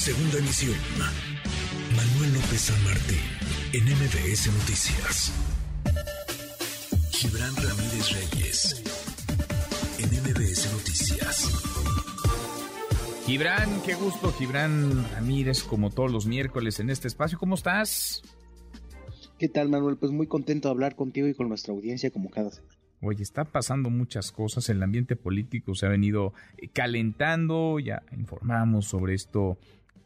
Segunda emisión. Manuel López San Martín, en MBS Noticias. Gibran Ramírez Reyes, en MBS Noticias. Gibran, qué gusto, Gibran Ramírez, como todos los miércoles en este espacio. ¿Cómo estás? ¿Qué tal, Manuel? Pues muy contento de hablar contigo y con nuestra audiencia como cada semana. Oye, está pasando muchas cosas, el ambiente político se ha venido calentando, ya informamos sobre esto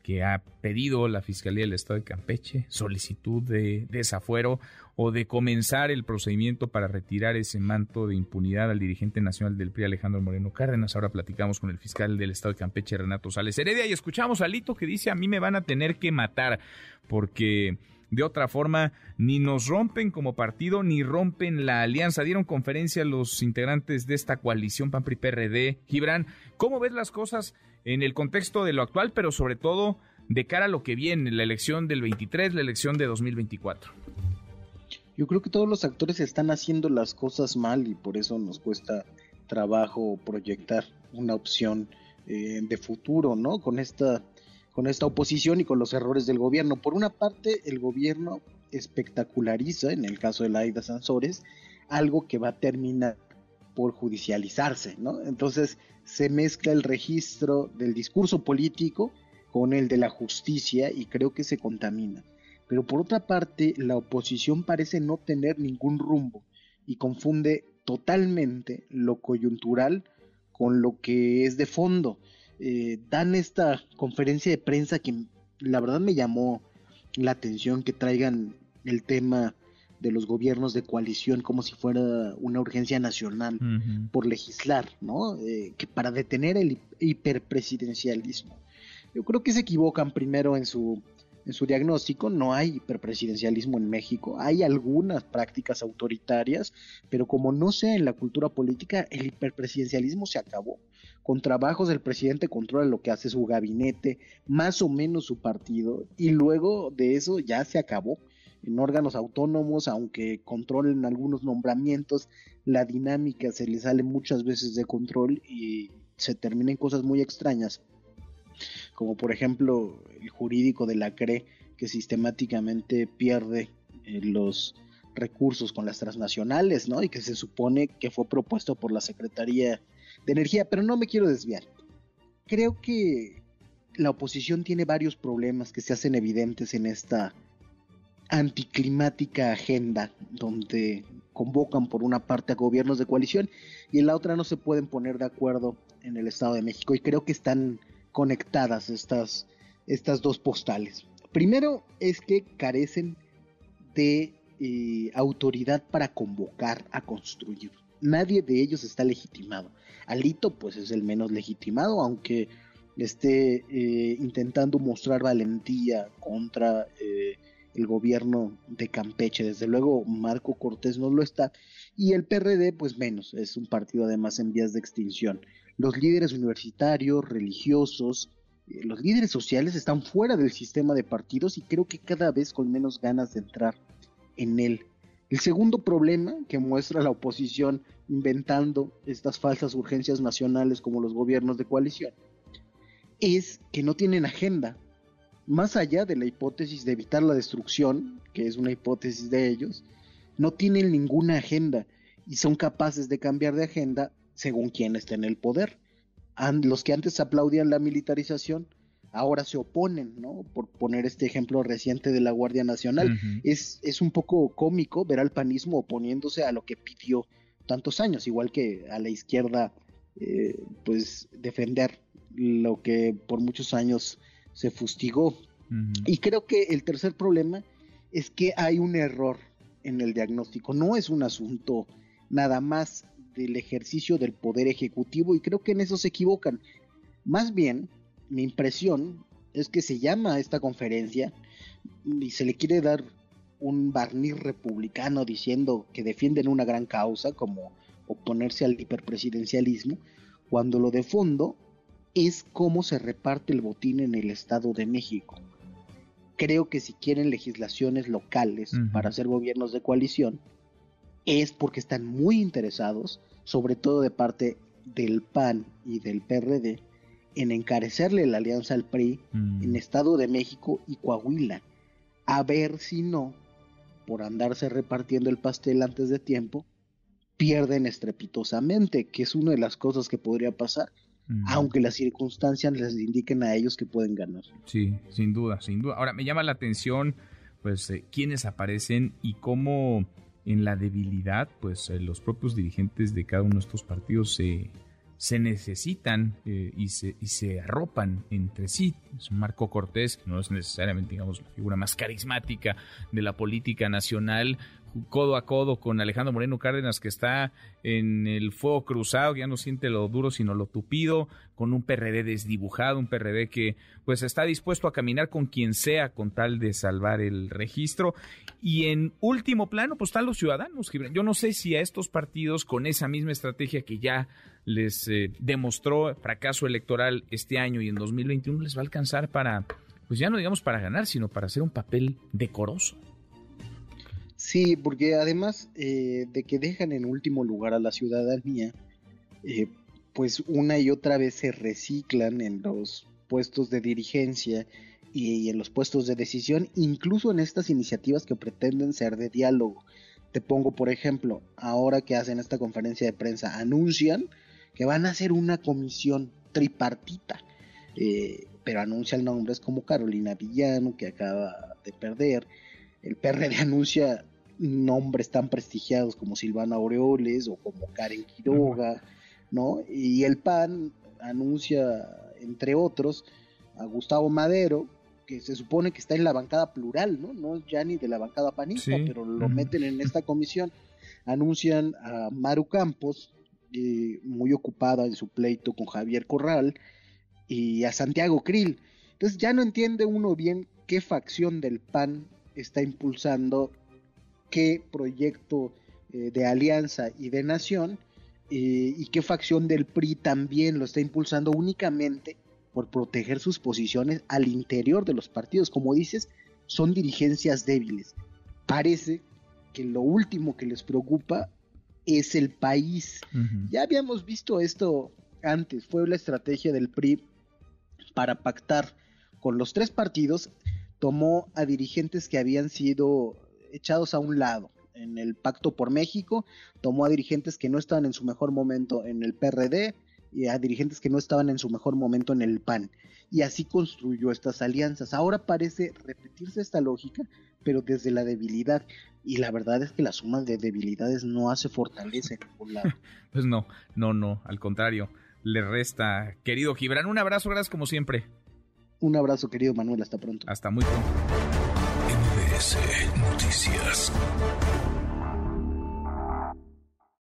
que ha pedido la Fiscalía del Estado de Campeche, solicitud de desafuero o de comenzar el procedimiento para retirar ese manto de impunidad al dirigente nacional del PRI, Alejandro Moreno Cárdenas. Ahora platicamos con el fiscal del Estado de Campeche, Renato Sales Heredia, y escuchamos a Lito que dice, a mí me van a tener que matar porque de otra forma, ni nos rompen como partido ni rompen la alianza. Dieron conferencia los integrantes de esta coalición PAN-PRI-PRD. Gibran, ¿cómo ves las cosas en el contexto de lo actual, pero sobre todo de cara a lo que viene, la elección del 23, la elección de 2024? Yo creo que todos los actores están haciendo las cosas mal y por eso nos cuesta trabajo proyectar una opción eh, de futuro, ¿no? Con esta con esta oposición y con los errores del gobierno. Por una parte, el gobierno espectaculariza, en el caso de la Aida Sansores, algo que va a terminar por judicializarse, ¿no? Entonces se mezcla el registro del discurso político con el de la justicia y creo que se contamina. Pero por otra parte, la oposición parece no tener ningún rumbo y confunde totalmente lo coyuntural con lo que es de fondo. Eh, dan esta conferencia de prensa que la verdad me llamó la atención que traigan el tema de los gobiernos de coalición como si fuera una urgencia nacional por legislar, ¿no? Eh, que para detener el hiperpresidencialismo. Yo creo que se equivocan primero en su en su diagnóstico no hay hiperpresidencialismo en México, hay algunas prácticas autoritarias, pero como no sea en la cultura política, el hiperpresidencialismo se acabó. Con trabajos el presidente controla lo que hace su gabinete, más o menos su partido, y luego de eso ya se acabó. En órganos autónomos, aunque controlen algunos nombramientos, la dinámica se le sale muchas veces de control y se terminan cosas muy extrañas como por ejemplo el jurídico de la CRE que sistemáticamente pierde eh, los recursos con las transnacionales, ¿no? Y que se supone que fue propuesto por la Secretaría de Energía, pero no me quiero desviar. Creo que la oposición tiene varios problemas que se hacen evidentes en esta anticlimática agenda donde convocan por una parte a gobiernos de coalición y en la otra no se pueden poner de acuerdo en el Estado de México y creo que están conectadas estas, estas dos postales. Primero es que carecen de eh, autoridad para convocar a construir. Nadie de ellos está legitimado. Alito pues es el menos legitimado, aunque esté eh, intentando mostrar valentía contra eh, el gobierno de Campeche. Desde luego Marco Cortés no lo está. Y el PRD pues menos, es un partido además en vías de extinción los líderes universitarios, religiosos, eh, los líderes sociales están fuera del sistema de partidos y creo que cada vez con menos ganas de entrar en él. El segundo problema que muestra la oposición inventando estas falsas urgencias nacionales como los gobiernos de coalición es que no tienen agenda. Más allá de la hipótesis de evitar la destrucción, que es una hipótesis de ellos, no tienen ninguna agenda y son capaces de cambiar de agenda según quien está en el poder. los que antes aplaudían la militarización, ahora se oponen, ¿no? Por poner este ejemplo reciente de la Guardia Nacional. es, es un poco cómico ver al panismo oponiéndose a lo que pidió tantos años, igual que a la izquierda, eh, pues defender lo que por muchos años se fustigó. Y creo que el tercer problema es que hay un error en el diagnóstico. No es un asunto nada más del ejercicio del poder ejecutivo y creo que en eso se equivocan. Más bien, mi impresión es que se llama a esta conferencia y se le quiere dar un barniz republicano diciendo que defienden una gran causa como oponerse al hiperpresidencialismo, cuando lo de fondo es cómo se reparte el botín en el Estado de México. Creo que si quieren legislaciones locales para hacer gobiernos de coalición, es porque están muy interesados, sobre todo de parte del PAN y del PRD, en encarecerle la alianza al PRI Mm. en Estado de México y Coahuila. A ver si no, por andarse repartiendo el pastel antes de tiempo, pierden estrepitosamente, que es una de las cosas que podría pasar, Mm. aunque las circunstancias les indiquen a ellos que pueden ganar. Sí, sin duda, sin duda. Ahora, me llama la atención, pues, eh, quiénes aparecen y cómo en la debilidad, pues, eh, los propios dirigentes de cada uno de estos partidos se, se necesitan eh, y, se, y se arropan entre sí. Es Marco Cortés, que no es necesariamente, digamos, la figura más carismática de la política nacional, codo a codo con Alejandro Moreno Cárdenas, que está en el fuego cruzado, ya no siente lo duro, sino lo tupido, con un PRD desdibujado, un PRD que pues está dispuesto a caminar con quien sea con tal de salvar el registro. Y en último plano, pues están los ciudadanos. Yo no sé si a estos partidos, con esa misma estrategia que ya les eh, demostró fracaso electoral este año y en 2021, les va a alcanzar para, pues ya no digamos para ganar, sino para hacer un papel decoroso. Sí, porque además eh, de que dejan en último lugar a la ciudadanía, eh, pues una y otra vez se reciclan en los puestos de dirigencia y, en los puestos de decisión, incluso en estas iniciativas que pretenden ser de diálogo. Te pongo, por ejemplo, ahora que hacen esta conferencia de prensa, anuncian que van a hacer una comisión tripartita, eh, pero anuncian nombres como Carolina Villano, que acaba de perder, el PRD anuncia nombres tan prestigiados como Silvana Aureoles o como Karen Quiroga, ¿no? Y el PAN anuncia, entre otros, a Gustavo Madero, que se supone que está en la bancada plural, ¿no? No es ya ni de la bancada panista, Sí. pero lo meten en esta comisión. Anuncian a Maru Campos, eh, muy ocupada en su pleito con Javier Corral, y a Santiago Krill. Entonces ya no entiende uno bien qué facción del PAN está impulsando qué proyecto eh, de alianza y de nación eh, y qué facción del PRI también lo está impulsando únicamente por proteger sus posiciones al interior de los partidos. Como dices, son dirigencias débiles. Parece que lo último que les preocupa es el país. Ya habíamos visto esto antes, fue la estrategia del PRI para pactar con los tres partidos, tomó a dirigentes que habían sido echados a un lado en el Pacto por México, tomó a dirigentes que no estaban en su mejor momento en el PRD y a dirigentes que no estaban en su mejor momento en el PAN. Y así construyó estas alianzas. Ahora parece repetirse esta lógica, pero desde la debilidad. Y la verdad es que la suma de debilidades no hace fortaleza en ningún lado. Pues no, no, no, al contrario, le resta. Querido Gibran, un abrazo, gracias como siempre. Un abrazo, querido Manuel, hasta pronto. Hasta muy pronto. MBS Noticias.